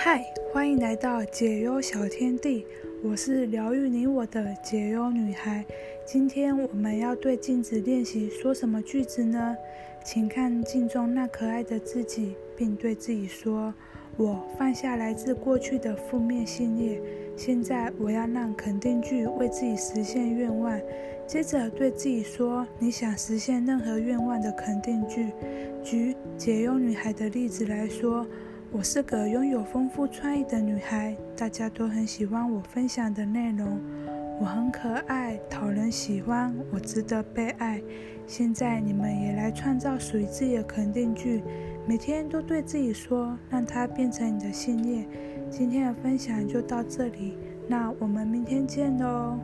嗨，欢迎来到解忧小天地，我是疗愈你我的解忧女孩。今天我们要对镜子练习说什么句子呢？请看镜中那可爱的自己，并对自己说：“我放下来自过去的负面信念，现在我要让肯定句为自己实现愿望。”接着对自己说：“你想实现任何愿望的肯定句。”举解忧女孩的例子来说。我是个拥有丰富创意的女孩，大家都很喜欢我分享的内容。我很可爱，讨人喜欢，我值得被爱。现在你们也来创造属于自己的肯定句，每天都对自己说，让它变成你的信念。今天的分享就到这里，那我们明天见喽。